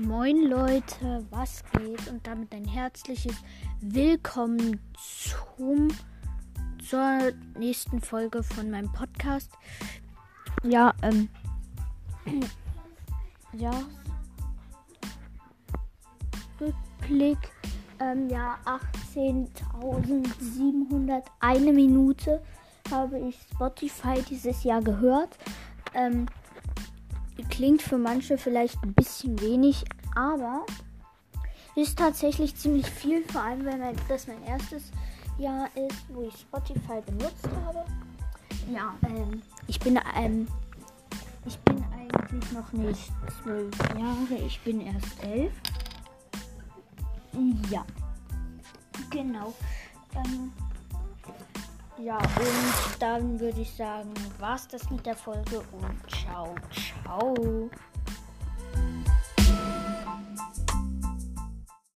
Moin Leute, was geht? Und damit ein herzliches Willkommen zum, zur nächsten Folge von meinem Podcast. Ja, ähm, ja, Rückblick, ähm, ja, 18.701 Minute habe ich Spotify dieses Jahr gehört. Ähm, klingt für manche vielleicht ein bisschen wenig, aber ist tatsächlich ziemlich viel, vor allem wenn das mein erstes Jahr ist, wo ich Spotify benutzt habe. Ja, ähm, ich bin ähm, ich bin eigentlich noch nicht zwölf Jahre, ich bin erst elf. Ja, genau. Ähm, ja, und dann würde ich sagen, war's das mit der Folge und ciao, ciao.